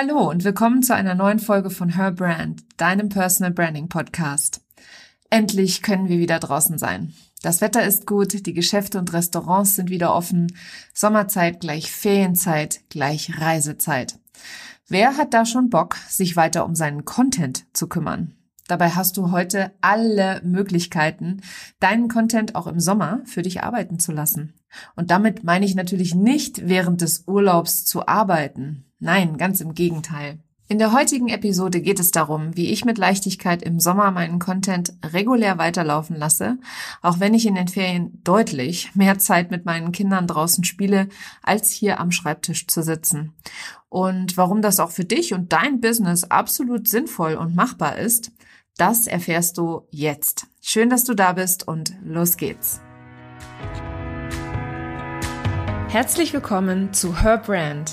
Hallo und willkommen zu einer neuen Folge von Her Brand, deinem Personal Branding Podcast. Endlich können wir wieder draußen sein. Das Wetter ist gut, die Geschäfte und Restaurants sind wieder offen. Sommerzeit gleich Ferienzeit gleich Reisezeit. Wer hat da schon Bock, sich weiter um seinen Content zu kümmern? Dabei hast du heute alle Möglichkeiten, deinen Content auch im Sommer für dich arbeiten zu lassen. Und damit meine ich natürlich nicht während des Urlaubs zu arbeiten. Nein, ganz im Gegenteil. In der heutigen Episode geht es darum, wie ich mit Leichtigkeit im Sommer meinen Content regulär weiterlaufen lasse, auch wenn ich in den Ferien deutlich mehr Zeit mit meinen Kindern draußen spiele, als hier am Schreibtisch zu sitzen. Und warum das auch für dich und dein Business absolut sinnvoll und machbar ist, das erfährst du jetzt. Schön, dass du da bist und los geht's. Herzlich willkommen zu Her Brand,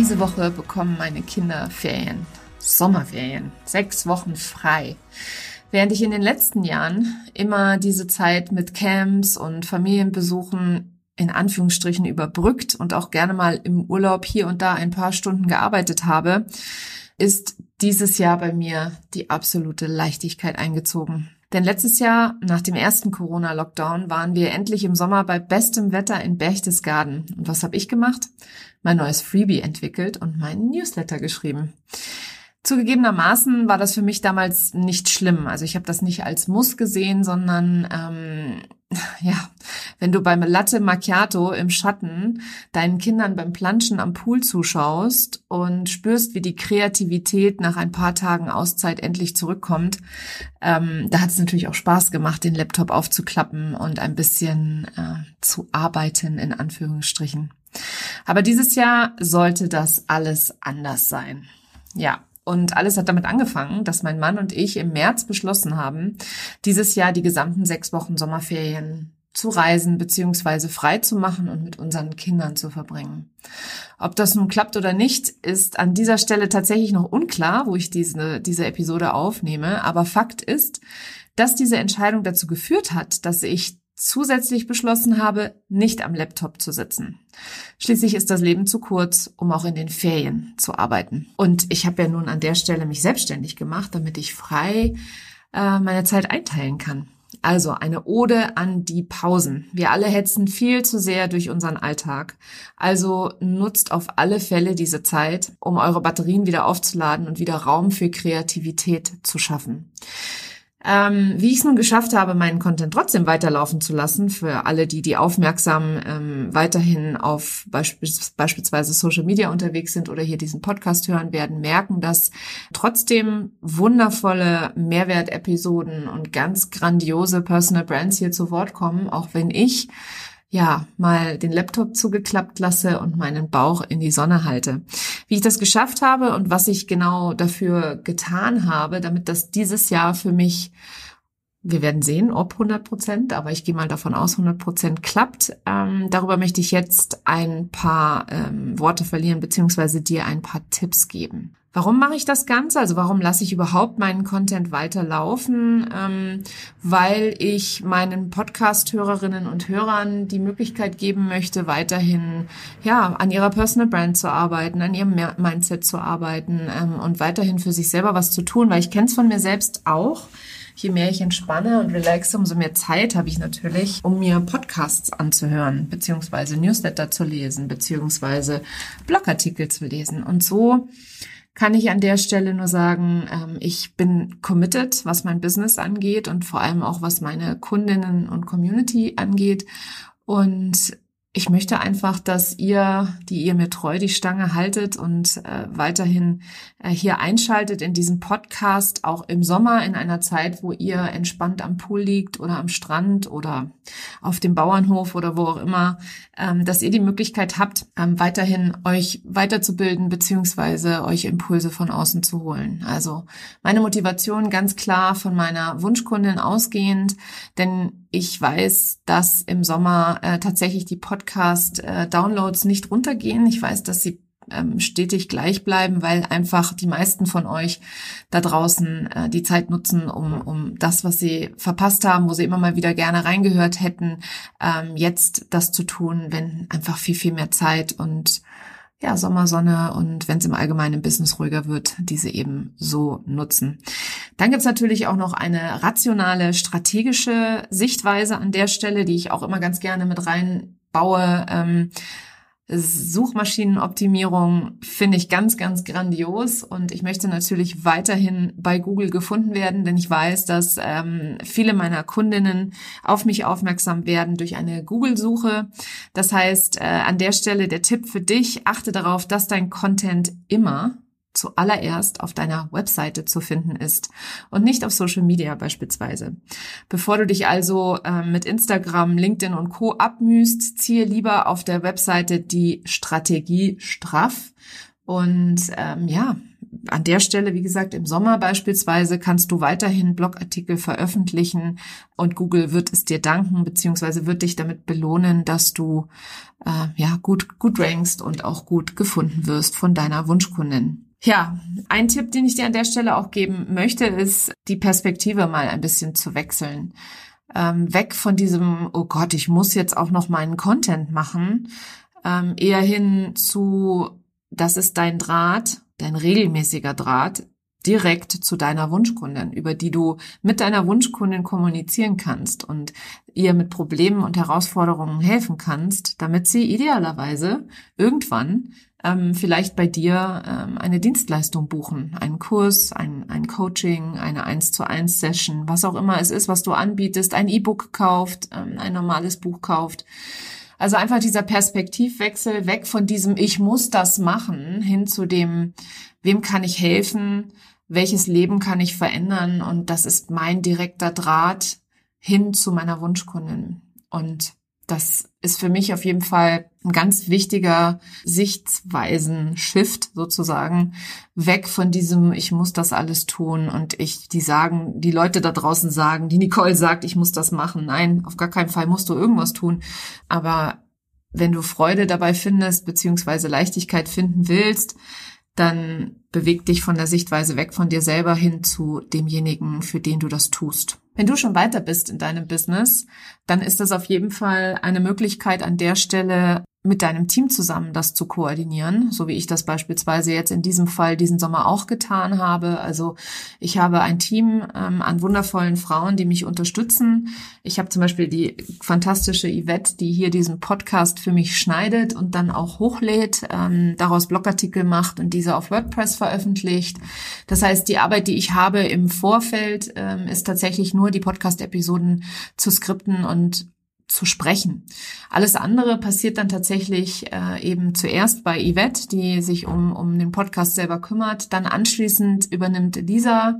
Diese Woche bekommen meine Kinder Ferien, Sommerferien, sechs Wochen frei. Während ich in den letzten Jahren immer diese Zeit mit Camps und Familienbesuchen in Anführungsstrichen überbrückt und auch gerne mal im Urlaub hier und da ein paar Stunden gearbeitet habe, ist dieses Jahr bei mir die absolute Leichtigkeit eingezogen. Denn letztes Jahr, nach dem ersten Corona-Lockdown, waren wir endlich im Sommer bei bestem Wetter in Berchtesgaden. Und was habe ich gemacht? Mein neues Freebie entwickelt und meinen Newsletter geschrieben. Zugegebenermaßen war das für mich damals nicht schlimm. Also ich habe das nicht als Muss gesehen, sondern ähm, ja, wenn du beim Latte Macchiato im Schatten deinen Kindern beim Planschen am Pool zuschaust und spürst, wie die Kreativität nach ein paar Tagen Auszeit endlich zurückkommt, ähm, da hat es natürlich auch Spaß gemacht, den Laptop aufzuklappen und ein bisschen äh, zu arbeiten, in Anführungsstrichen. Aber dieses Jahr sollte das alles anders sein. Ja, und alles hat damit angefangen, dass mein Mann und ich im März beschlossen haben, dieses Jahr die gesamten sechs Wochen Sommerferien zu reisen bzw. frei zu machen und mit unseren Kindern zu verbringen. Ob das nun klappt oder nicht, ist an dieser Stelle tatsächlich noch unklar, wo ich diese, diese Episode aufnehme. Aber Fakt ist, dass diese Entscheidung dazu geführt hat, dass ich zusätzlich beschlossen habe, nicht am Laptop zu sitzen. Schließlich ist das Leben zu kurz, um auch in den Ferien zu arbeiten. Und ich habe ja nun an der Stelle mich selbstständig gemacht, damit ich frei äh, meine Zeit einteilen kann. Also eine Ode an die Pausen. Wir alle hetzen viel zu sehr durch unseren Alltag. Also nutzt auf alle Fälle diese Zeit, um eure Batterien wieder aufzuladen und wieder Raum für Kreativität zu schaffen. Ähm, wie ich es nun geschafft habe, meinen Content trotzdem weiterlaufen zu lassen, für alle, die, die aufmerksam ähm, weiterhin auf beisp beispielsweise Social Media unterwegs sind oder hier diesen Podcast hören werden, merken, dass trotzdem wundervolle Mehrwertepisoden und ganz grandiose Personal Brands hier zu Wort kommen, auch wenn ich ja, mal den Laptop zugeklappt lasse und meinen Bauch in die Sonne halte. Wie ich das geschafft habe und was ich genau dafür getan habe, damit das dieses Jahr für mich, wir werden sehen, ob 100 Prozent, aber ich gehe mal davon aus, 100 Prozent klappt. Ähm, darüber möchte ich jetzt ein paar ähm, Worte verlieren, beziehungsweise dir ein paar Tipps geben. Warum mache ich das Ganze? Also warum lasse ich überhaupt meinen Content weiterlaufen? Ähm, weil ich meinen Podcast-Hörerinnen und Hörern die Möglichkeit geben möchte, weiterhin ja an ihrer Personal Brand zu arbeiten, an ihrem Mindset zu arbeiten ähm, und weiterhin für sich selber was zu tun, weil ich kenne es von mir selbst auch. Je mehr ich entspanne und relaxe, umso mehr Zeit habe ich natürlich, um mir Podcasts anzuhören, beziehungsweise Newsletter zu lesen, beziehungsweise Blogartikel zu lesen. Und so kann ich an der Stelle nur sagen, ähm, ich bin committed, was mein Business angeht und vor allem auch was meine Kundinnen und Community angeht. Und ich möchte einfach, dass ihr, die ihr mir treu die Stange haltet und äh, weiterhin äh, hier einschaltet in diesem Podcast, auch im Sommer in einer Zeit, wo ihr entspannt am Pool liegt oder am Strand oder auf dem Bauernhof oder wo auch immer, ähm, dass ihr die Möglichkeit habt, ähm, weiterhin euch weiterzubilden beziehungsweise euch Impulse von außen zu holen. Also meine Motivation ganz klar von meiner Wunschkundin ausgehend, denn ich weiß, dass im Sommer äh, tatsächlich die Podcast-Downloads äh, nicht runtergehen. Ich weiß, dass sie ähm, stetig gleich bleiben, weil einfach die meisten von euch da draußen äh, die Zeit nutzen, um, um das, was sie verpasst haben, wo sie immer mal wieder gerne reingehört hätten, ähm, jetzt das zu tun, wenn einfach viel, viel mehr Zeit und ja, Sommersonne und wenn es im allgemeinen Business ruhiger wird, diese eben so nutzen. Dann gibt's natürlich auch noch eine rationale, strategische Sichtweise an der Stelle, die ich auch immer ganz gerne mit reinbaue. Ähm, Suchmaschinenoptimierung finde ich ganz, ganz grandios und ich möchte natürlich weiterhin bei Google gefunden werden, denn ich weiß, dass ähm, viele meiner Kundinnen auf mich aufmerksam werden durch eine Google-Suche. Das heißt, äh, an der Stelle der Tipp für dich, achte darauf, dass dein Content immer zuallererst auf deiner Webseite zu finden ist und nicht auf Social Media beispielsweise. Bevor du dich also äh, mit Instagram, LinkedIn und Co abmühst, ziehe lieber auf der Webseite die Strategie straff und ähm, ja, an der Stelle, wie gesagt, im Sommer beispielsweise kannst du weiterhin Blogartikel veröffentlichen und Google wird es dir danken, beziehungsweise wird dich damit belohnen, dass du äh, ja gut, gut rankst und auch gut gefunden wirst von deiner Wunschkundin. Ja, ein Tipp, den ich dir an der Stelle auch geben möchte, ist, die Perspektive mal ein bisschen zu wechseln. Ähm, weg von diesem, oh Gott, ich muss jetzt auch noch meinen Content machen, ähm, eher hin zu, das ist dein Draht, dein regelmäßiger Draht, direkt zu deiner Wunschkundin, über die du mit deiner Wunschkundin kommunizieren kannst und ihr mit Problemen und Herausforderungen helfen kannst, damit sie idealerweise irgendwann ähm, vielleicht bei dir ähm, eine Dienstleistung buchen, einen Kurs, ein, ein Coaching, eine 1 zu 1 Session, was auch immer es ist, was du anbietest, ein E-Book kauft, ähm, ein normales Buch kauft. Also einfach dieser Perspektivwechsel weg von diesem Ich muss das machen hin zu dem, wem kann ich helfen, welches Leben kann ich verändern und das ist mein direkter Draht hin zu meiner Wunschkundin. Und das ist für mich auf jeden Fall ein ganz wichtiger Sichtweisen-Shift sozusagen. Weg von diesem, ich muss das alles tun und ich, die sagen, die Leute da draußen sagen, die Nicole sagt, ich muss das machen. Nein, auf gar keinen Fall musst du irgendwas tun. Aber wenn du Freude dabei findest, beziehungsweise Leichtigkeit finden willst, dann beweg dich von der Sichtweise weg von dir selber hin zu demjenigen, für den du das tust. Wenn du schon weiter bist in deinem Business, dann ist das auf jeden Fall eine Möglichkeit an der Stelle, mit deinem Team zusammen das zu koordinieren, so wie ich das beispielsweise jetzt in diesem Fall diesen Sommer auch getan habe. Also ich habe ein Team ähm, an wundervollen Frauen, die mich unterstützen. Ich habe zum Beispiel die fantastische Yvette, die hier diesen Podcast für mich schneidet und dann auch hochlädt, ähm, daraus Blogartikel macht und diese auf WordPress veröffentlicht. Das heißt, die Arbeit, die ich habe im Vorfeld, ähm, ist tatsächlich nur die Podcast-Episoden zu skripten und zu sprechen. Alles andere passiert dann tatsächlich äh, eben zuerst bei Yvette, die sich um, um den Podcast selber kümmert. Dann anschließend übernimmt Lisa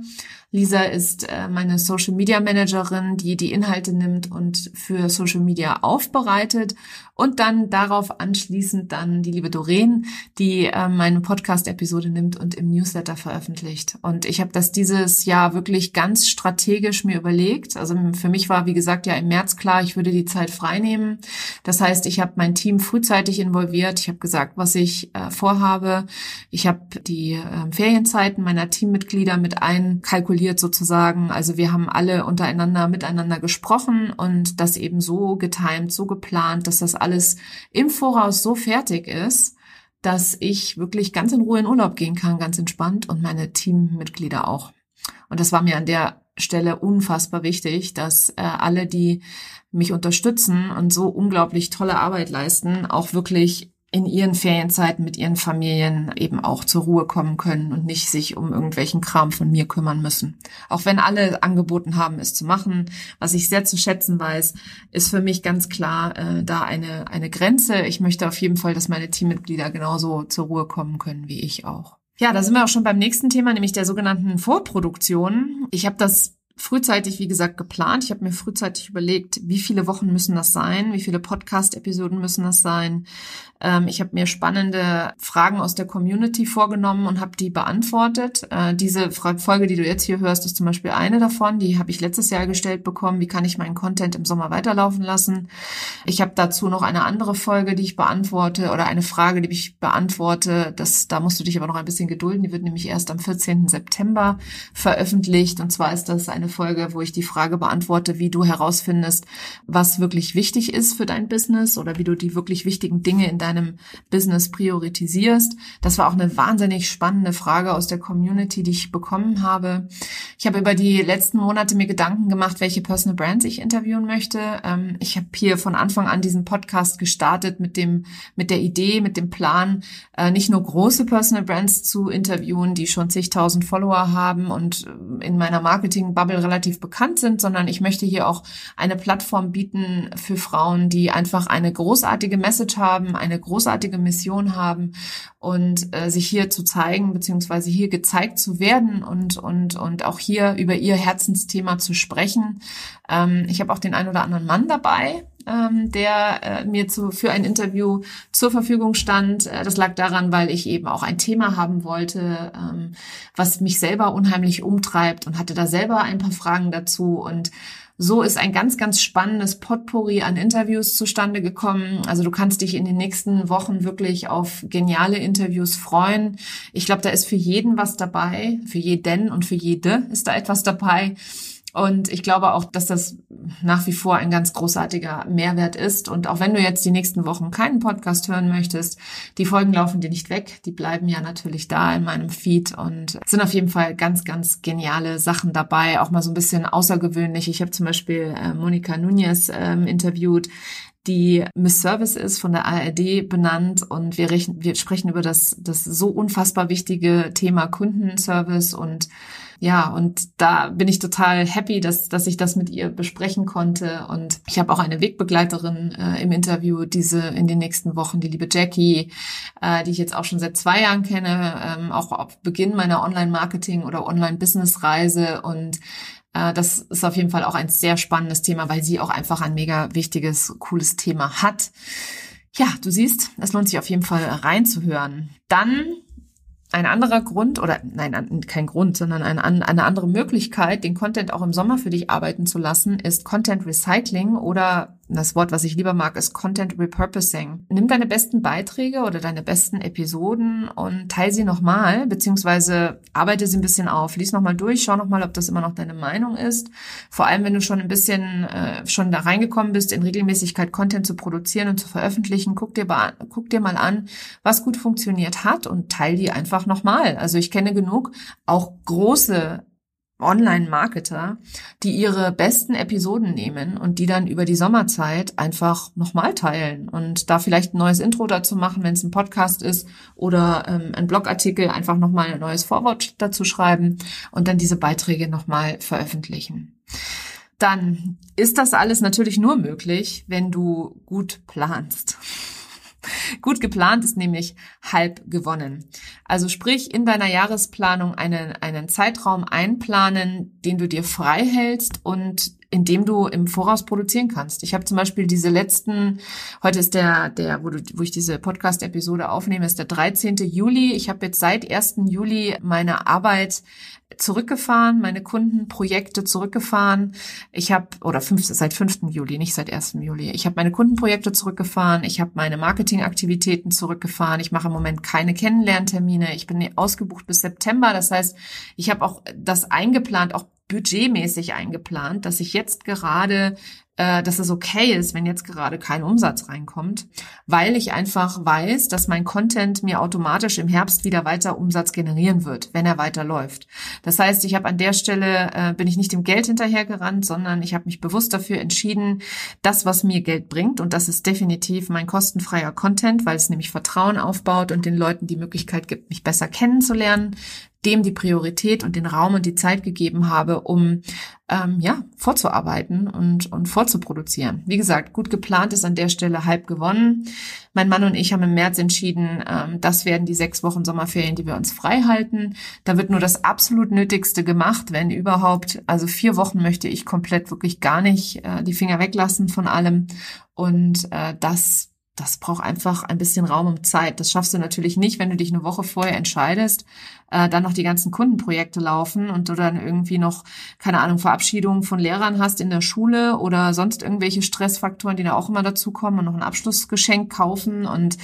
Lisa ist äh, meine Social Media Managerin, die die Inhalte nimmt und für Social Media aufbereitet. Und dann darauf anschließend dann die liebe Doreen, die äh, meine Podcast-Episode nimmt und im Newsletter veröffentlicht. Und ich habe das dieses Jahr wirklich ganz strategisch mir überlegt. Also für mich war, wie gesagt, ja im März klar, ich würde die Zeit freinehmen. Das heißt, ich habe mein Team frühzeitig involviert. Ich habe gesagt, was ich äh, vorhabe. Ich habe die äh, Ferienzeiten meiner Teammitglieder mit einkalkuliert kalkuliert sozusagen. Also wir haben alle untereinander miteinander gesprochen und das eben so getimt, so geplant, dass das alles im Voraus so fertig ist, dass ich wirklich ganz in Ruhe in Urlaub gehen kann, ganz entspannt und meine Teammitglieder auch. Und das war mir an der Stelle unfassbar wichtig, dass äh, alle, die mich unterstützen und so unglaublich tolle Arbeit leisten, auch wirklich in ihren Ferienzeiten mit ihren Familien eben auch zur Ruhe kommen können und nicht sich um irgendwelchen Kram von mir kümmern müssen. Auch wenn alle angeboten haben, es zu machen, was ich sehr zu schätzen weiß, ist für mich ganz klar äh, da eine, eine Grenze. Ich möchte auf jeden Fall, dass meine Teammitglieder genauso zur Ruhe kommen können wie ich auch. Ja, da sind wir auch schon beim nächsten Thema, nämlich der sogenannten Vorproduktion. Ich habe das frühzeitig, wie gesagt, geplant. Ich habe mir frühzeitig überlegt, wie viele Wochen müssen das sein, wie viele Podcast-Episoden müssen das sein. Ähm, ich habe mir spannende Fragen aus der Community vorgenommen und habe die beantwortet. Äh, diese Folge, die du jetzt hier hörst, ist zum Beispiel eine davon. Die habe ich letztes Jahr gestellt bekommen. Wie kann ich meinen Content im Sommer weiterlaufen lassen? Ich habe dazu noch eine andere Folge, die ich beantworte oder eine Frage, die ich beantworte. Das, da musst du dich aber noch ein bisschen gedulden. Die wird nämlich erst am 14. September veröffentlicht. Und zwar ist das eine Folge, wo ich die Frage beantworte, wie du herausfindest, was wirklich wichtig ist für dein Business oder wie du die wirklich wichtigen Dinge in deinem Business priorisierst. Das war auch eine wahnsinnig spannende Frage aus der Community, die ich bekommen habe. Ich habe über die letzten Monate mir Gedanken gemacht, welche Personal Brands ich interviewen möchte. Ähm, ich habe hier von Anfang an diesen Podcast gestartet mit dem, mit der Idee, mit dem Plan, äh, nicht nur große Personal Brands zu interviewen, die schon zigtausend Follower haben und äh, in meiner Marketing-Bubble relativ bekannt sind, sondern ich möchte hier auch eine Plattform bieten für Frauen, die einfach eine großartige Message haben, eine großartige Mission haben und äh, sich hier zu zeigen, beziehungsweise hier gezeigt zu werden und, und, und auch hier über ihr Herzensthema zu sprechen. Ähm, ich habe auch den einen oder anderen Mann dabei, ähm, der äh, mir zu, für ein Interview zur Verfügung stand. Äh, das lag daran, weil ich eben auch ein Thema haben wollte, ähm, was mich selber unheimlich umtreibt und hatte da selber ein paar Fragen dazu und so ist ein ganz, ganz spannendes Potpourri an Interviews zustande gekommen. Also du kannst dich in den nächsten Wochen wirklich auf geniale Interviews freuen. Ich glaube, da ist für jeden was dabei, für jeden und für jede ist da etwas dabei. Und ich glaube auch, dass das nach wie vor ein ganz großartiger Mehrwert ist. Und auch wenn du jetzt die nächsten Wochen keinen Podcast hören möchtest, die Folgen laufen dir nicht weg. Die bleiben ja natürlich da in meinem Feed und sind auf jeden Fall ganz, ganz geniale Sachen dabei. Auch mal so ein bisschen außergewöhnlich. Ich habe zum Beispiel äh, Monika Nunez ähm, interviewt, die Miss Service ist, von der ARD benannt und wir, wir sprechen über das, das so unfassbar wichtige Thema Kundenservice und ja, und da bin ich total happy, dass, dass ich das mit ihr besprechen konnte. Und ich habe auch eine Wegbegleiterin äh, im Interview, diese in den nächsten Wochen, die liebe Jackie, äh, die ich jetzt auch schon seit zwei Jahren kenne, ähm, auch auf Beginn meiner Online-Marketing- oder Online-Business-Reise. Und das ist auf jeden Fall auch ein sehr spannendes Thema, weil sie auch einfach ein mega wichtiges, cooles Thema hat. Ja, du siehst, es lohnt sich auf jeden Fall reinzuhören. Dann ein anderer Grund oder nein, kein Grund, sondern eine, eine andere Möglichkeit, den Content auch im Sommer für dich arbeiten zu lassen, ist Content Recycling oder das Wort, was ich lieber mag, ist Content Repurposing. Nimm deine besten Beiträge oder deine besten Episoden und teile sie nochmal, beziehungsweise arbeite sie ein bisschen auf. Lies nochmal durch, schau nochmal, ob das immer noch deine Meinung ist. Vor allem, wenn du schon ein bisschen äh, schon da reingekommen bist, in Regelmäßigkeit Content zu produzieren und zu veröffentlichen, guck dir, guck dir mal an, was gut funktioniert hat und teile die einfach nochmal. Also ich kenne genug, auch große Online-Marketer, die ihre besten Episoden nehmen und die dann über die Sommerzeit einfach nochmal teilen und da vielleicht ein neues Intro dazu machen, wenn es ein Podcast ist oder ähm, ein Blogartikel, einfach nochmal ein neues Vorwort dazu schreiben und dann diese Beiträge nochmal veröffentlichen. Dann ist das alles natürlich nur möglich, wenn du gut planst. Gut geplant ist nämlich halb gewonnen. Also sprich, in deiner Jahresplanung einen, einen Zeitraum einplanen, den du dir frei hältst und in dem du im Voraus produzieren kannst. Ich habe zum Beispiel diese letzten, heute ist der, der, wo, du, wo ich diese Podcast-Episode aufnehme, ist der 13. Juli. Ich habe jetzt seit 1. Juli meine Arbeit zurückgefahren, meine Kundenprojekte zurückgefahren. Ich habe oder fünf, seit 5. Juli, nicht seit 1. Juli. Ich habe meine Kundenprojekte zurückgefahren, ich habe meine Marketingaktivitäten zurückgefahren. Ich mache im Moment keine Kennenlerntermine. Ich bin ausgebucht bis September. Das heißt, ich habe auch das eingeplant, auch budgetmäßig eingeplant, dass ich jetzt gerade äh, dass es okay ist, wenn jetzt gerade kein Umsatz reinkommt, weil ich einfach weiß, dass mein Content mir automatisch im Herbst wieder weiter Umsatz generieren wird, wenn er weiterläuft. Das heißt, ich habe an der Stelle äh, bin ich nicht dem Geld hinterhergerannt, sondern ich habe mich bewusst dafür entschieden, das, was mir Geld bringt, und das ist definitiv mein kostenfreier Content, weil es nämlich Vertrauen aufbaut und den Leuten die Möglichkeit gibt, mich besser kennenzulernen, dem die Priorität und den Raum und die Zeit gegeben habe, um ähm, ja vorzuarbeiten und und vorzuproduzieren. Wie gesagt, gut geplant ist an der Stelle halb gewonnen. Mein Mann und ich haben im März entschieden, ähm, das werden die sechs Wochen Sommerferien, die wir uns frei halten. Da wird nur das absolut Nötigste gemacht, wenn überhaupt. Also vier Wochen möchte ich komplett wirklich gar nicht äh, die Finger weglassen von allem und äh, das das braucht einfach ein bisschen Raum und Zeit. Das schaffst du natürlich nicht, wenn du dich eine Woche vorher entscheidest, äh, dann noch die ganzen Kundenprojekte laufen und du dann irgendwie noch, keine Ahnung, Verabschiedungen von Lehrern hast in der Schule oder sonst irgendwelche Stressfaktoren, die da auch immer dazukommen und noch ein Abschlussgeschenk kaufen und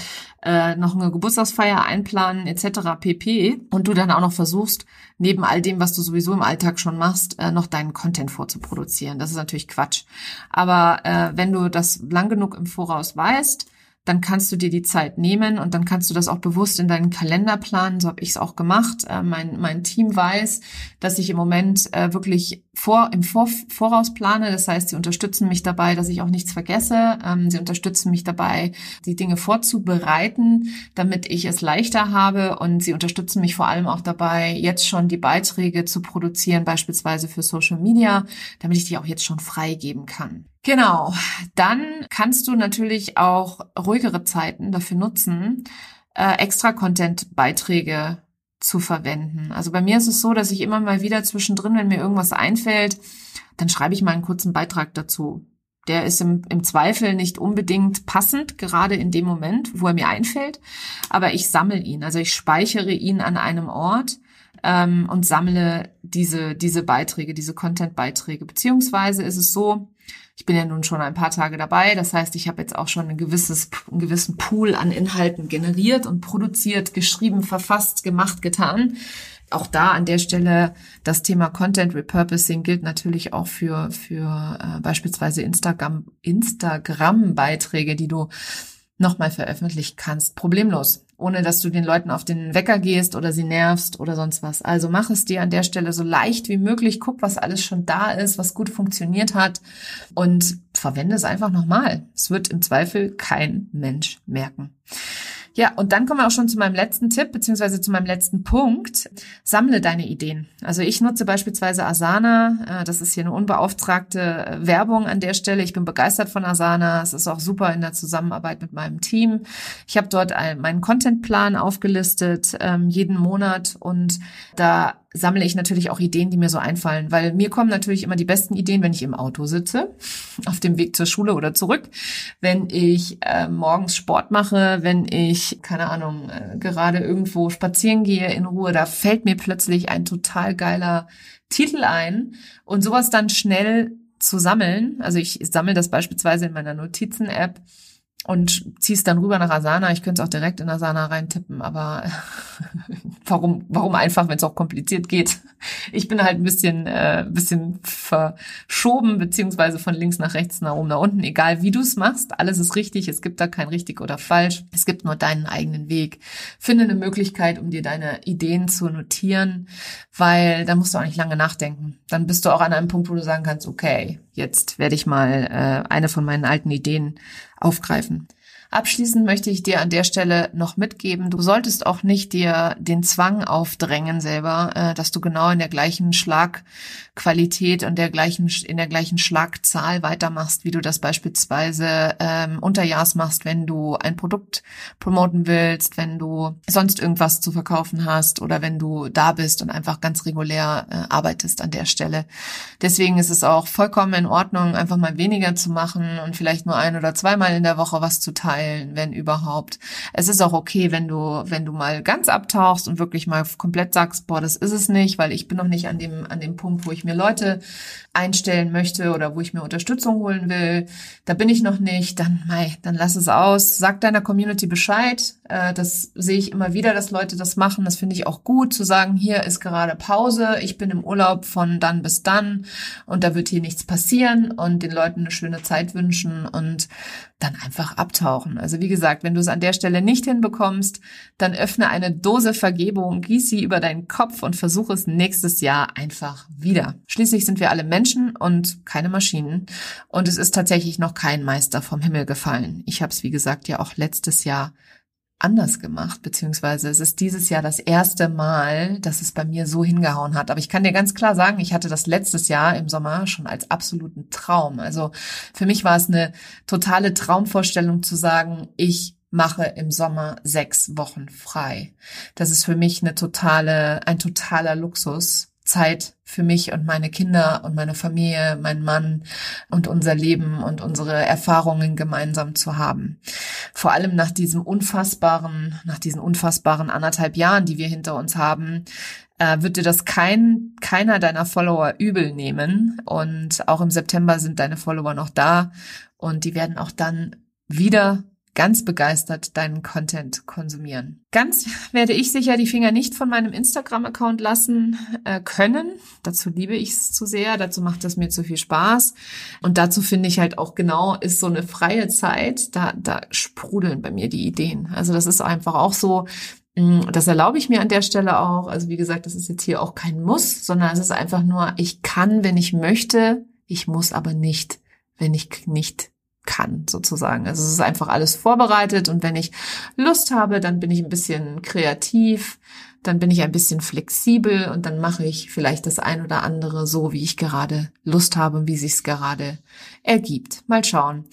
äh, noch eine Geburtstagsfeier einplanen etc. pp. Und du dann auch noch versuchst, neben all dem, was du sowieso im Alltag schon machst, äh, noch deinen Content vorzuproduzieren. Das ist natürlich Quatsch. Aber äh, wenn du das lang genug im Voraus weißt, dann kannst du dir die Zeit nehmen und dann kannst du das auch bewusst in deinen Kalender planen. So habe ich es auch gemacht. Äh, mein, mein Team weiß, dass ich im Moment äh, wirklich vor, im vor, Voraus plane. Das heißt, sie unterstützen mich dabei, dass ich auch nichts vergesse. Ähm, sie unterstützen mich dabei, die Dinge vorzubereiten, damit ich es leichter habe. Und sie unterstützen mich vor allem auch dabei, jetzt schon die Beiträge zu produzieren, beispielsweise für Social Media, damit ich die auch jetzt schon freigeben kann. Genau, dann kannst du natürlich auch ruhigere Zeiten dafür nutzen, äh, extra Content-Beiträge zu verwenden. Also bei mir ist es so, dass ich immer mal wieder zwischendrin, wenn mir irgendwas einfällt, dann schreibe ich mal einen kurzen Beitrag dazu. Der ist im, im Zweifel nicht unbedingt passend, gerade in dem Moment, wo er mir einfällt, aber ich sammle ihn. Also ich speichere ihn an einem Ort ähm, und sammle diese, diese Beiträge, diese Content-Beiträge. Beziehungsweise ist es so, ich bin ja nun schon ein paar Tage dabei. Das heißt, ich habe jetzt auch schon ein gewisses, einen gewissen Pool an Inhalten generiert und produziert, geschrieben, verfasst, gemacht, getan. Auch da an der Stelle das Thema Content Repurposing gilt natürlich auch für, für äh, beispielsweise Instagram, Instagram-Beiträge, die du nochmal veröffentlichen kannst. Problemlos ohne dass du den Leuten auf den Wecker gehst oder sie nervst oder sonst was. Also mach es dir an der Stelle so leicht wie möglich, guck, was alles schon da ist, was gut funktioniert hat und verwende es einfach nochmal. Es wird im Zweifel kein Mensch merken. Ja, und dann kommen wir auch schon zu meinem letzten Tipp, beziehungsweise zu meinem letzten Punkt. Sammle deine Ideen. Also ich nutze beispielsweise Asana. Äh, das ist hier eine unbeauftragte äh, Werbung an der Stelle. Ich bin begeistert von Asana. Es ist auch super in der Zusammenarbeit mit meinem Team. Ich habe dort meinen Contentplan aufgelistet, ähm, jeden Monat. Und da sammle ich natürlich auch Ideen, die mir so einfallen, weil mir kommen natürlich immer die besten Ideen, wenn ich im Auto sitze, auf dem Weg zur Schule oder zurück, wenn ich äh, morgens Sport mache, wenn ich, keine Ahnung, äh, gerade irgendwo spazieren gehe in Ruhe, da fällt mir plötzlich ein total geiler Titel ein und sowas dann schnell zu sammeln. Also ich sammle das beispielsweise in meiner Notizen-App und ziehst dann rüber nach Asana. Ich könnte es auch direkt in Asana reintippen, aber warum, warum einfach, wenn es auch kompliziert geht? Ich bin halt ein bisschen, äh, bisschen verschoben, beziehungsweise von links nach rechts, nach oben, nach unten. Egal wie du es machst, alles ist richtig. Es gibt da kein richtig oder falsch. Es gibt nur deinen eigenen Weg. Finde eine Möglichkeit, um dir deine Ideen zu notieren, weil da musst du auch nicht lange nachdenken. Dann bist du auch an einem Punkt, wo du sagen kannst, okay, jetzt werde ich mal äh, eine von meinen alten Ideen aufgreifen. Abschließend möchte ich dir an der Stelle noch mitgeben, du solltest auch nicht dir den Zwang aufdrängen selber, äh, dass du genau in der gleichen Schlagqualität und der gleichen, in der gleichen Schlagzahl weitermachst, wie du das beispielsweise ähm, unterjahrs machst, wenn du ein Produkt promoten willst, wenn du sonst irgendwas zu verkaufen hast oder wenn du da bist und einfach ganz regulär äh, arbeitest an der Stelle. Deswegen ist es auch vollkommen in Ordnung, einfach mal weniger zu machen und vielleicht nur ein oder zweimal in der Woche was zu teilen teilen, wenn überhaupt. Es ist auch okay, wenn du, wenn du mal ganz abtauchst und wirklich mal komplett sagst, boah, das ist es nicht, weil ich bin noch nicht an dem, an dem Punkt, wo ich mir Leute einstellen möchte oder wo ich mir Unterstützung holen will. Da bin ich noch nicht. Dann, mei, dann lass es aus. Sag deiner Community Bescheid. Äh, das sehe ich immer wieder, dass Leute das machen. Das finde ich auch gut, zu sagen, hier ist gerade Pause, ich bin im Urlaub von dann bis dann und da wird hier nichts passieren und den Leuten eine schöne Zeit wünschen und dann einfach abtauchen. Also wie gesagt, wenn du es an der Stelle nicht hinbekommst, dann öffne eine Dose Vergebung, gieß sie über deinen Kopf und versuche es nächstes Jahr einfach wieder. Schließlich sind wir alle Menschen und keine Maschinen und es ist tatsächlich noch kein Meister vom Himmel gefallen. Ich habe es, wie gesagt, ja auch letztes Jahr anders gemacht, beziehungsweise es ist dieses Jahr das erste Mal, dass es bei mir so hingehauen hat. Aber ich kann dir ganz klar sagen, ich hatte das letztes Jahr im Sommer schon als absoluten Traum. Also für mich war es eine totale Traumvorstellung zu sagen, ich mache im Sommer sechs Wochen frei. Das ist für mich eine totale, ein totaler Luxus, Zeit für mich und meine Kinder und meine Familie, mein Mann und unser Leben und unsere Erfahrungen gemeinsam zu haben. Vor allem nach diesem unfassbaren, nach diesen unfassbaren anderthalb Jahren, die wir hinter uns haben, äh, wird dir das kein, keiner deiner Follower übel nehmen. Und auch im September sind deine Follower noch da und die werden auch dann wieder ganz begeistert deinen Content konsumieren. Ganz werde ich sicher die Finger nicht von meinem Instagram-Account lassen äh, können. Dazu liebe ich es zu sehr, dazu macht es mir zu viel Spaß. Und dazu finde ich halt auch genau, ist so eine freie Zeit, da, da sprudeln bei mir die Ideen. Also das ist einfach auch so, mm, das erlaube ich mir an der Stelle auch. Also wie gesagt, das ist jetzt hier auch kein Muss, sondern es ist einfach nur, ich kann, wenn ich möchte, ich muss aber nicht, wenn ich nicht kann, sozusagen. Also es ist einfach alles vorbereitet und wenn ich Lust habe, dann bin ich ein bisschen kreativ, dann bin ich ein bisschen flexibel und dann mache ich vielleicht das ein oder andere so, wie ich gerade Lust habe und wie sich's gerade ergibt. Mal schauen.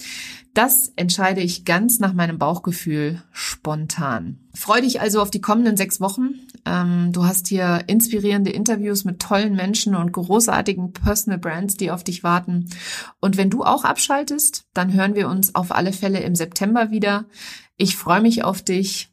Das entscheide ich ganz nach meinem Bauchgefühl spontan. Freu dich also auf die kommenden sechs Wochen. Ähm, du hast hier inspirierende Interviews mit tollen Menschen und großartigen Personal Brands, die auf dich warten. Und wenn du auch abschaltest, dann hören wir uns auf alle Fälle im September wieder. Ich freue mich auf dich,